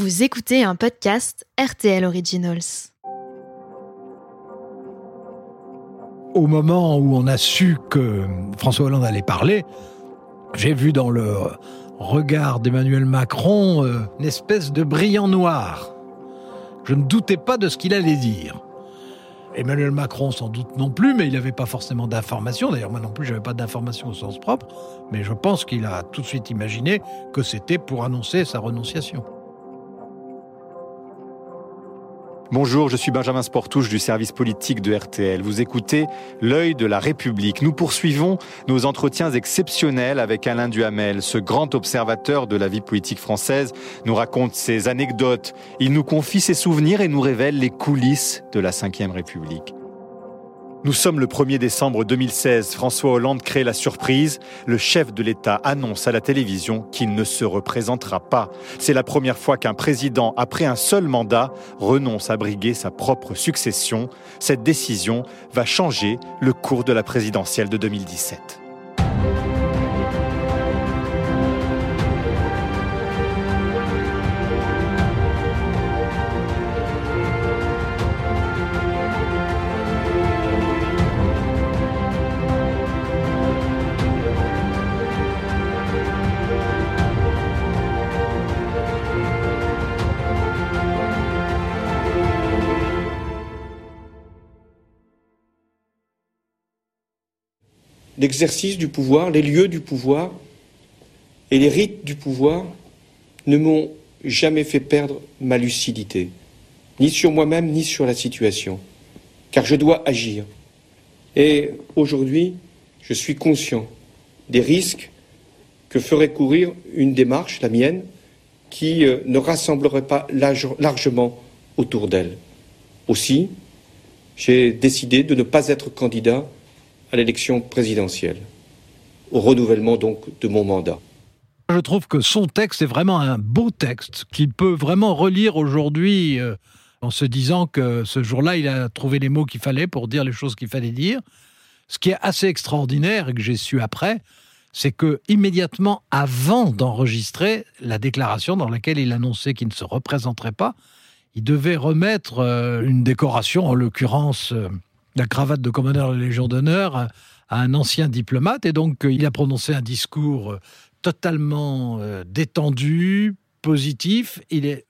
Vous écoutez un podcast RTL Originals. Au moment où on a su que François Hollande allait parler, j'ai vu dans le regard d'Emmanuel Macron euh, une espèce de brillant noir. Je ne doutais pas de ce qu'il allait dire. Emmanuel Macron sans doute non plus, mais il n'avait pas forcément d'informations. D'ailleurs, moi non plus, j'avais pas d'informations au sens propre. Mais je pense qu'il a tout de suite imaginé que c'était pour annoncer sa renonciation. Bonjour, je suis Benjamin Sportouche du service politique de RTL. Vous écoutez L'œil de la République. Nous poursuivons nos entretiens exceptionnels avec Alain Duhamel. Ce grand observateur de la vie politique française nous raconte ses anecdotes. Il nous confie ses souvenirs et nous révèle les coulisses de la Ve République. Nous sommes le 1er décembre 2016. François Hollande crée la surprise. Le chef de l'État annonce à la télévision qu'il ne se représentera pas. C'est la première fois qu'un président, après un seul mandat, renonce à briguer sa propre succession. Cette décision va changer le cours de la présidentielle de 2017. L'exercice du pouvoir, les lieux du pouvoir et les rites du pouvoir ne m'ont jamais fait perdre ma lucidité, ni sur moi-même, ni sur la situation, car je dois agir. Et aujourd'hui, je suis conscient des risques que ferait courir une démarche, la mienne, qui euh, ne rassemblerait pas largement autour d'elle. Aussi, j'ai décidé de ne pas être candidat à l'élection présidentielle, au renouvellement donc de mon mandat. Je trouve que son texte est vraiment un beau texte qu'il peut vraiment relire aujourd'hui euh, en se disant que ce jour-là, il a trouvé les mots qu'il fallait pour dire les choses qu'il fallait dire. Ce qui est assez extraordinaire et que j'ai su après, c'est que immédiatement avant d'enregistrer la déclaration dans laquelle il annonçait qu'il ne se représenterait pas, il devait remettre euh, une décoration, en l'occurrence euh, la cravate de commandeur de la Légion d'honneur à, un ancien diplomate. Et donc, euh, il a prononcé un discours euh, totalement euh, détendu, positif. Il, est,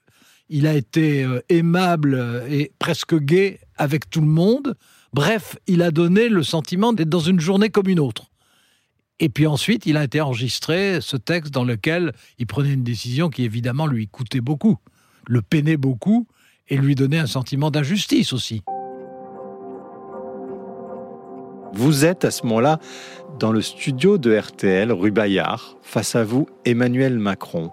il a été aimable et presque gai avec tout le monde. Bref, il a donné le sentiment d'être dans une journée comme une autre. Et puis ensuite, il a été enregistré ce texte dans lequel il prenait une décision qui évidemment lui coûtait beaucoup, le peinait beaucoup et lui donnait un sentiment d'injustice aussi. Vous êtes à ce moment-là dans le studio de RTL, rue Bayard, face à vous Emmanuel Macron.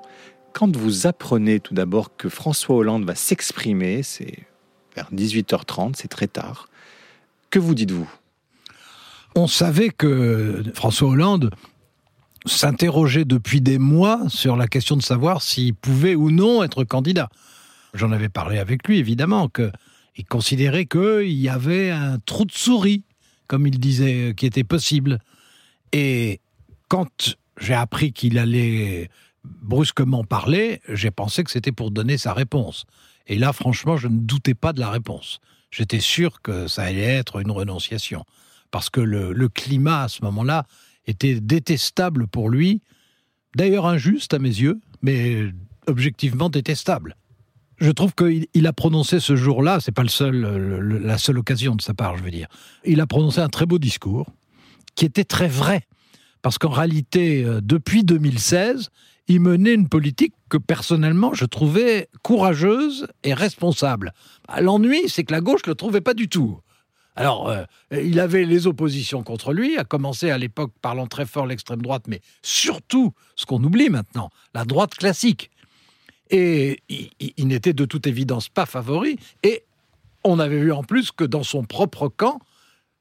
Quand vous apprenez tout d'abord que François Hollande va s'exprimer, c'est vers 18h30, c'est très tard, que vous dites-vous? On savait que François Hollande s'interrogeait depuis des mois sur la question de savoir s'il pouvait ou non être candidat. J'en avais parlé avec lui, évidemment, qu'il considérait qu'il y avait un trou de souris comme il disait, qui était possible. Et quand j'ai appris qu'il allait brusquement parler, j'ai pensé que c'était pour donner sa réponse. Et là, franchement, je ne doutais pas de la réponse. J'étais sûr que ça allait être une renonciation. Parce que le, le climat, à ce moment-là, était détestable pour lui. D'ailleurs injuste à mes yeux, mais objectivement détestable je trouve qu'il a prononcé ce jour-là, c'est pas la seule occasion de sa part, je veux dire. Il a prononcé un très beau discours qui était très vrai. Parce qu'en réalité, euh, depuis 2016, il menait une politique que personnellement je trouvais courageuse et responsable. Bah, l'ennui, c'est que la gauche ne le trouvait pas du tout. Alors, euh, il avait les oppositions contre lui, à commencer à l'époque parlant très fort l'extrême droite, mais surtout, ce qu'on oublie maintenant, la droite classique. Et il, n'était de toute évidence pas favori. Et on avait vu en plus que dans son propre camp,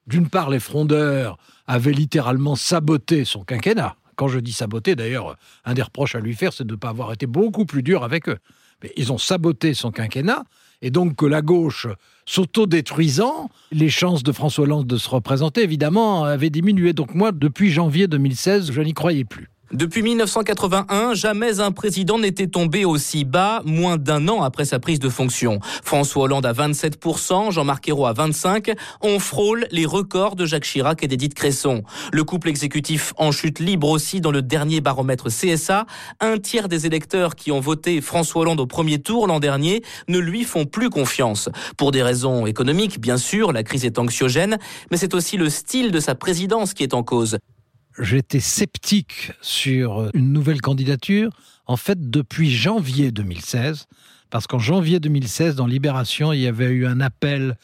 d'une part, les frondeurs avaient littéralement saboté son quinquennat. Quand je dis saboter, d'ailleurs, un des reproches à lui faire, c'est de ne pas avoir été beaucoup plus dur avec eux. Mais ils ont saboté son quinquennat, et donc que la gauche, s'auto-détruisant, les chances de François Hollande de se représenter, évidemment, avaient diminué. Donc moi, depuis janvier 2016, je n'y croyais plus. Depuis 1981, jamais un président n'était tombé aussi bas, moins d'un an après sa prise de fonction. François Hollande à 27%, Jean-Marc Ayrault à 25%. On frôle les records de Jacques Chirac et d'Edith Cresson. Le couple exécutif en chute libre aussi dans le dernier baromètre CSA. Un tiers des électeurs qui ont voté François Hollande au premier tour l'an dernier ne lui font plus confiance. Pour des raisons économiques, bien sûr, la crise est anxiogène, mais c'est aussi le style de sa présidence qui est en cause j'étais sceptique sur une nouvelle candidature, en fait, depuis janvier 2016, parce qu'en janvier 2016, dans Libération, il y avait eu un appel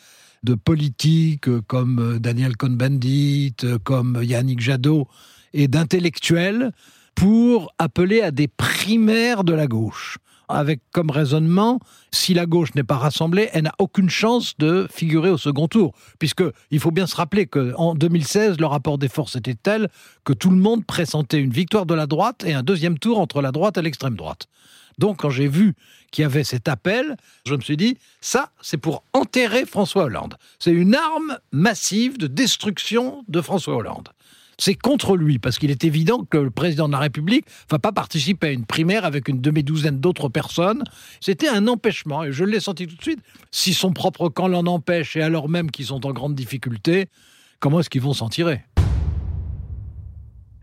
de politiques comme Daniel Cohn-Bendit, comme Yannick Jadot, et d'intellectuels pour appeler à des primaires de la gauche avec comme raisonnement, si la gauche n'est pas rassemblée, elle n'a aucune chance de figurer au second tour. Puisque il faut bien se rappeler qu'en 2016, le rapport des forces était tel que tout le monde pressentait une victoire de la droite et un deuxième tour entre la droite et l'extrême droite. Donc quand j'ai vu qu'il y avait cet appel, je me suis dit, ça, c'est pour enterrer François Hollande. C'est une arme massive de destruction de François Hollande c'est contre lui, parce qu'il est évident que le président de la République ne va pas participer à une primaire avec une demi-douzaine d'autres personnes. C'était un empêchement, et je l'ai senti tout de suite. Si son propre camp l'en empêche, et alors même qu'ils sont en grande difficulté, comment est-ce qu'ils vont s'en tirer?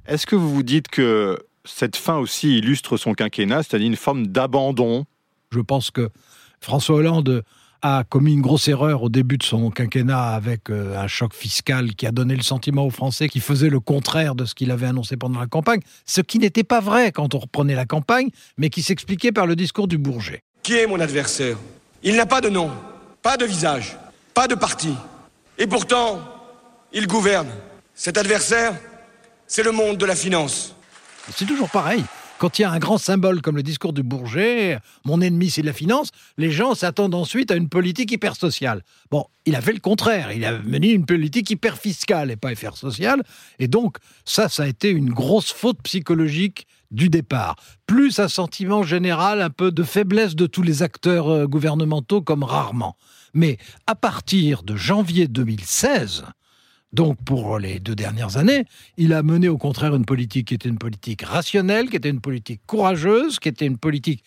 Est-ce que vous vous dites que cette fin aussi illustre son quinquennat, c'est-à-dire une forme d'abandon? Je pense que François Hollande a commis une grosse erreur au début de son quinquennat avec euh, un choc fiscal qui a donné le sentiment aux Français qu'il faisait le contraire de ce qu'il avait annoncé pendant la campagne, ce qui n'était pas vrai quand on reprenait la campagne, mais qui s'expliquait par le discours du Bourget. Qui est mon adversaire? Il n'a pas de nom, pas de visage, pas de parti. Et pourtant, il gouverne. Cet adversaire, c'est le monde de la finance. C'est toujours pareil. Quand il y a un grand symbole comme le discours du Bourget, mon ennemi c'est la finance, les gens s'attendent ensuite à une politique hyper sociale. Bon, il a fait le contraire, il a mené une politique hyper fiscale et pas hyper sociale, et donc ça, ça a été une grosse faute psychologique du départ, plus un sentiment général un peu de faiblesse de tous les acteurs euh, gouvernementaux comme rarement. Mais à partir de janvier 2016, donc, pour les deux dernières années, il a mené au contraire une politique qui était une politique rationnelle, qui était une politique courageuse, qui était une politique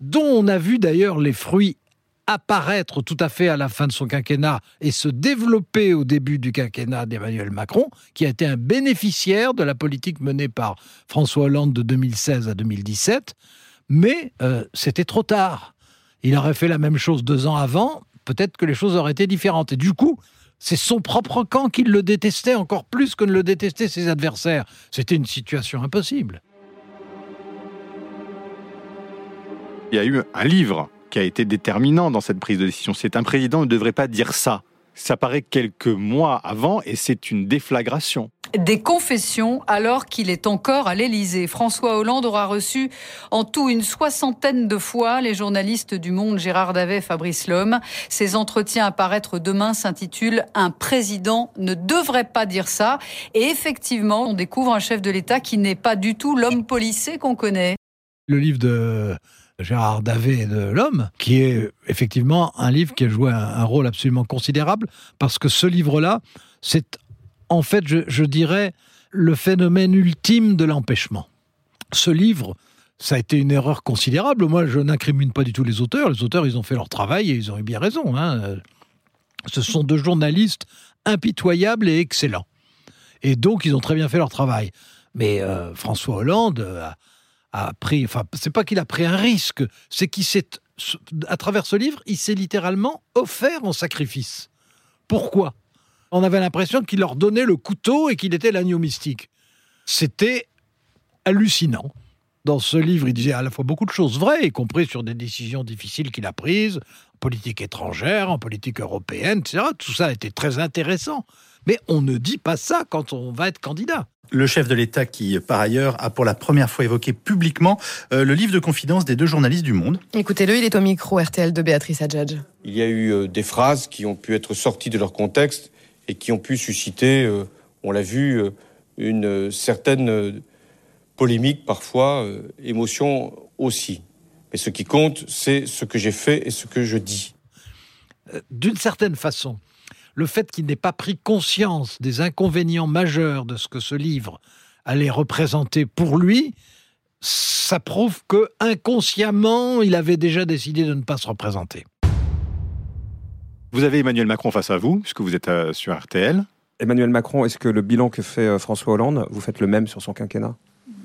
dont on a vu d'ailleurs les fruits apparaître tout à fait à la fin de son quinquennat et se développer au début du quinquennat d'Emmanuel Macron, qui a été un bénéficiaire de la politique menée par François Hollande de 2016 à 2017. Mais euh, c'était trop tard. Il aurait fait la même chose deux ans avant, peut-être que les choses auraient été différentes. Et du coup, c'est son propre camp qui le détestait encore plus que ne le détestaient ses adversaires. C'était une situation impossible. Il y a eu un livre qui a été déterminant dans cette prise de décision. C'est un président ne devrait pas dire ça. Ça paraît quelques mois avant et c'est une déflagration. Des confessions alors qu'il est encore à l'Élysée. François Hollande aura reçu en tout une soixantaine de fois les journalistes du Monde Gérard Davet, Fabrice Lhomme. Ces entretiens à paraître demain s'intitulent Un président ne devrait pas dire ça. Et effectivement, on découvre un chef de l'État qui n'est pas du tout l'homme policé qu'on connaît. Le livre de Gérard Davet de L'Homme, qui est effectivement un livre qui a joué un, rôle absolument considérable, parce que ce livre-là, c'est en fait, je, dirais, le phénomène ultime de l'empêchement. Ce livre, ça a été une erreur considérable. Moi, je n'incrimine pas du tout les auteurs. Les auteurs, ils ont fait leur travail et ils ont eu bien raison. Hein. Ce sont deux journalistes impitoyables et excellents. Et donc, ils ont très bien fait leur travail. Mais euh, François Hollande a, a pris, enfin, c'est pas qu'il a pris un risque, c'est qu'il s'est, à travers ce livre, il s'est littéralement offert en sacrifice. Pourquoi? On avait l'impression qu'il leur donnait le couteau et qu'il était l'agneau mystique. C'était hallucinant. Dans ce livre, il disait à la fois beaucoup de choses vraies, y compris sur des décisions difficiles qu'il a prises, en politique étrangère, en politique européenne, etc. Tout ça était très intéressant. Mais on ne dit pas ça quand on va être candidat le chef de l'État qui, par ailleurs, a pour la première fois évoqué publiquement euh, le livre de confidence des deux journalistes du Monde. Écoutez-le, il est au micro RTL de Béatrice Adjadj. Il y a eu euh, des phrases qui ont pu être sorties de leur contexte et qui ont pu susciter, euh, on l'a vu, une certaine polémique parfois, émotion aussi. Mais ce qui compte, c'est ce que j'ai fait et ce que je dis. D'une certaine façon, le fait qu'il n'ait pas pris conscience des inconvénients majeurs de ce que ce livre allait représenter pour lui, ça prouve que inconsciemment, il avait déjà décidé de ne pas se représenter. Vous avez Emmanuel Macron face à vous, puisque vous êtes euh, sur RTL. Emmanuel Macron, est-ce que le bilan que fait euh, François Hollande, vous faites le même sur son quinquennat?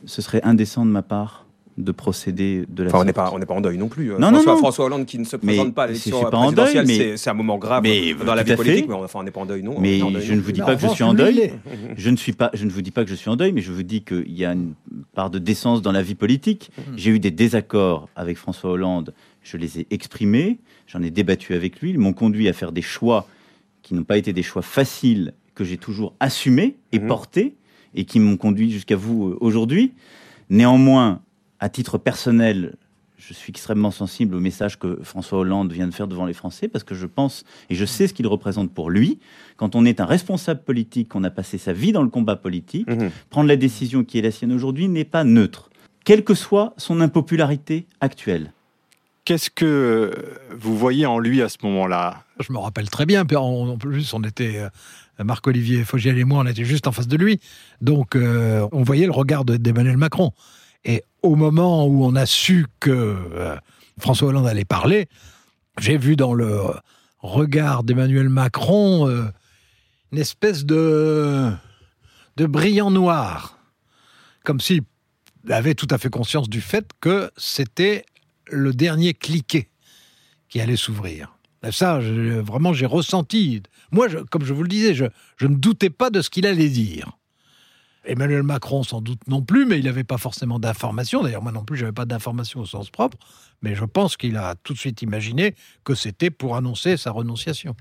Ce serait indécent de ma part de procéder de la enfin, on sorte. n'est pas on n'est pas en deuil non plus. euh. Non, François, non, non. François Hollande qui ne se Mais présente pas à je l'élection suis pas en présidentielle, deuil, mais- c'est- un moment grave Mais, dans la vie politique. Mais enfin, on n'est pas en deuil non. on Mais est deuil je ne vous dis pas que je suis en deuil. est. Je ne suis pas, je ne vous dis pas que je suis en deuil, mais je vous dis qu'il y a une part de décence dans la vie politique. J'ai eu des désaccords avec François Hollande. Je les ai exprimés. J'en ai débattu avec lui. Ils m'ont conduit à faire des choix qui n'ont pas été des choix faciles, que j'ai toujours assumés et Mhm. portés, et qui m'ont conduit jusqu'à vous euh, aujourd'hui. Néanmoins, à titre personnel, je suis extrêmement sensible au message que François Hollande vient de faire devant les Français, parce que je pense et je sais ce qu'il représente pour lui. Quand on est un responsable politique, qu'on a passé sa vie dans le combat politique, Mhm. prendre la décision qui est la sienne aujourd'hui n'est pas neutre, quelle que soit son impopularité actuelle. Qu'est-ce que vous voyez en lui à ce moment-là? Je me rappelle très bien. puis En plus, on était euh, Marc-Olivier Fogiel et moi, on était juste en face de lui. Donc, euh, on voyait le regard de- d'Emmanuel Macron. Au moment où on a su que euh, François Hollande allait parler, j'ai vu dans le regard d'Emmanuel Macron euh, une espèce de, de brillant noir. Comme s'il avait tout à fait conscience du fait que c'était le dernier cliquet qui allait s'ouvrir. Ça, vraiment, j'ai ressenti. Moi, comme je vous le disais, je, je ne doutais pas de ce qu'il allait dire. Emmanuel Macron, sans doute non plus, mais il n'avait pas forcément d'informations. D'ailleurs, moi non plus, je n'avais pas d'informations au sens propre. Mais je pense qu'il a tout de suite imaginé que c'était pour annoncer sa renonciation.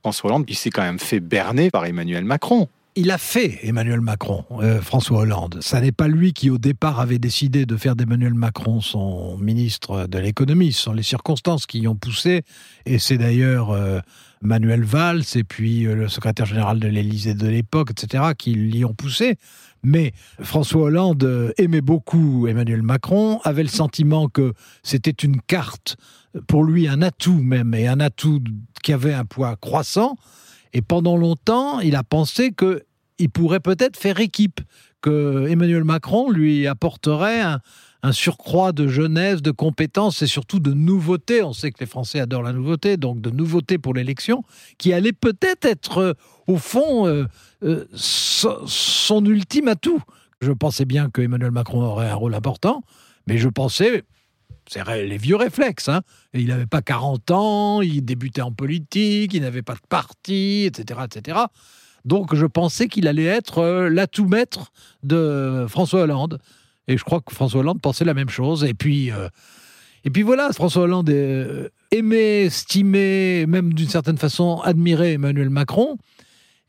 François Hollande, il s'est quand même fait berner par Emmanuel Macron. Il a fait Emmanuel Macron, euh, François Hollande. Ça n'est pas lui qui, au départ, avait décidé de faire d'Emmanuel Macron son ministre de l'économie. Ce sont les circonstances qui y ont poussé. Et c'est d'ailleurs euh, Manuel Valls et puis euh, le secrétaire général de l'Élysée de l'époque, etc., qui l'y ont poussé. Mais François Hollande aimait beaucoup Emmanuel Macron, avait le sentiment que c'était une carte, pour lui un atout même, et un atout qui avait un poids croissant. Et pendant longtemps, il a pensé que il pourrait peut-être faire équipe, que Emmanuel Macron lui apporterait un, surcroît de jeunesse, de compétences et surtout de nouveautés. On sait que les Français adorent la nouveauté, donc de nouveautés pour l'élection, qui allait peut-être être, euh, au fond, euh, euh, so- son ultime atout. Je pensais bien que Emmanuel Macron aurait un rôle important, mais je pensais, c'est les vieux réflexes, hein, et il n'avait pas 40 ans, il débutait en politique, il n'avait pas de parti, etc., etc. Donc je pensais qu'il allait être euh, l'atout maître de François Hollande. Et je crois que François Hollande pensait la même chose. Et puis, euh, voilà, François Hollande euh, aimait, estimait, même d'une certaine façon admirait Emmanuel Macron.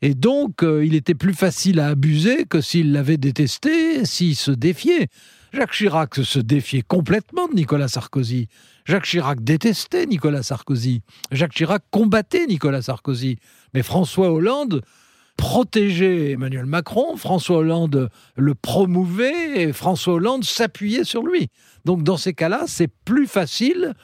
Et donc, il était plus facile à abuser que s'il l'avait détesté, s'il se défiait. Jacques Chirac se défiait complètement de Nicolas Sarkozy. Jacques Chirac détestait Nicolas Sarkozy. Jacques Chirac combattait Nicolas Sarkozy. Mais François Hollande protégeait Emmanuel Macron, François Hollande le promouvait et François Hollande s'appuyait sur lui. Donc dans ces cas-là, c'est plus facile.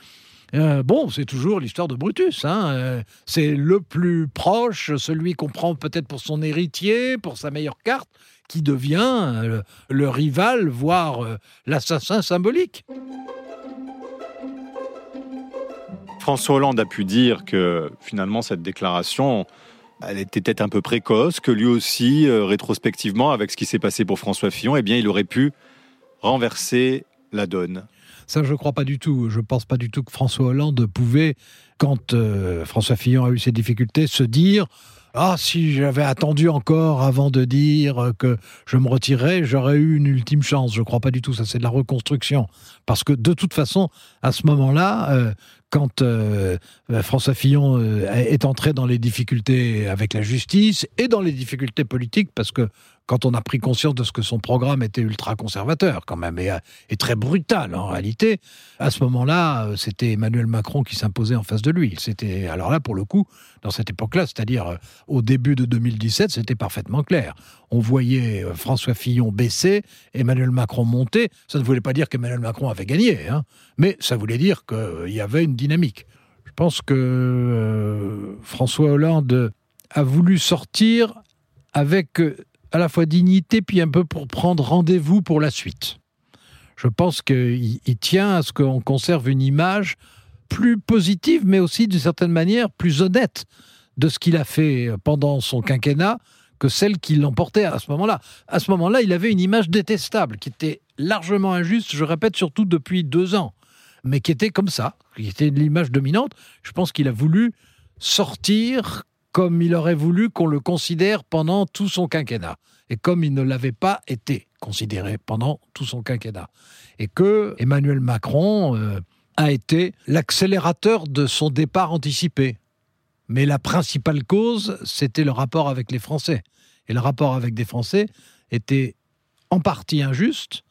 Euh, bon, c'est toujours l'histoire de Brutus. hein. Euh, c'est le plus proche, celui qu'on prend peut-être pour son héritier, pour sa meilleure carte, qui devient euh, le rival, voire l'assassin symbolique. François Hollande a pu dire que finalement cette déclaration, elle était peut-être un peu précoce, que lui aussi, euh, rétrospectivement, avec ce qui s'est passé pour François Fillon, eh bien, il aurait pu renverser la donne. Ça, je ne crois pas du tout. Je ne pense pas du tout que François Hollande pouvait, quand euh, François Fillon a eu ses difficultés, se dire Ah, si j'avais attendu encore avant de dire que je me retirais, j'aurais eu une ultime chance. Je ne crois pas du tout. Ça, c'est de la reconstruction. Parce que de toute façon, à ce moment-là, euh, quand euh, François Fillon euh, est entré dans les difficultés avec la justice et dans les difficultés politiques, parce que quand on a pris conscience de ce que son programme était ultra-conservateur quand même, et, et très brutal en réalité, à ce moment-là, euh, c'était Emmanuel Macron qui s'imposait en face de lui. C'était alors là, pour le coup, dans cette époque-là, c'est-à-dire euh, au début de 2017, c'était parfaitement clair. On voyait euh, François Fillon baisser, Emmanuel Macron monter. Ça ne voulait pas dire qu'Emmanuel Macron avait gagné, hein, mais ça voulait dire qu'il y avait une dynamique. Je pense que euh, François Hollande a voulu sortir avec euh, à la fois dignité, puis un peu pour prendre rendez-vous pour la suite. Je pense qu'il tient à ce qu'on conserve une image plus positive, mais aussi d'une certaine manière plus honnête de ce qu'il a fait pendant son quinquennat que celle qui l'emportait à ce moment-là. À ce moment-là, il avait une image détestable, qui était largement injuste, je répète, surtout depuis deux ans, mais qui était comme ça, qui était l'image dominante. Je pense qu'il a voulu sortir comme il aurait voulu qu'on le considère pendant tout son quinquennat, et comme il ne l'avait pas été considéré pendant tout son quinquennat. Et que Emmanuel Macron euh, a été l'accélérateur de son départ anticipé. Mais la principale cause, c'était le rapport avec les Français. Et le rapport avec des Français était en partie injuste,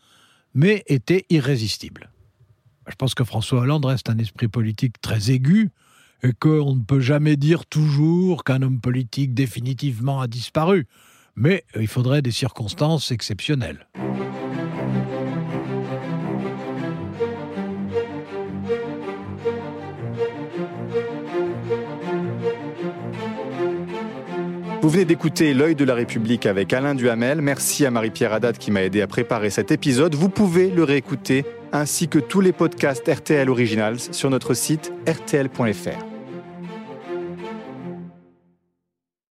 mais était irrésistible. Je pense que François Hollande reste un esprit politique très aigu et qu'on ne peut jamais dire toujours qu'un homme politique définitivement a disparu. Mais il faudrait des circonstances exceptionnelles. Vous venez d'écouter L'œil de la République avec Alain Duhamel. Merci à Marie-Pierre Haddad qui m'a aidé à préparer cet épisode. Vous pouvez le réécouter ainsi que tous les podcasts RTL Originals sur notre site rtl.fr.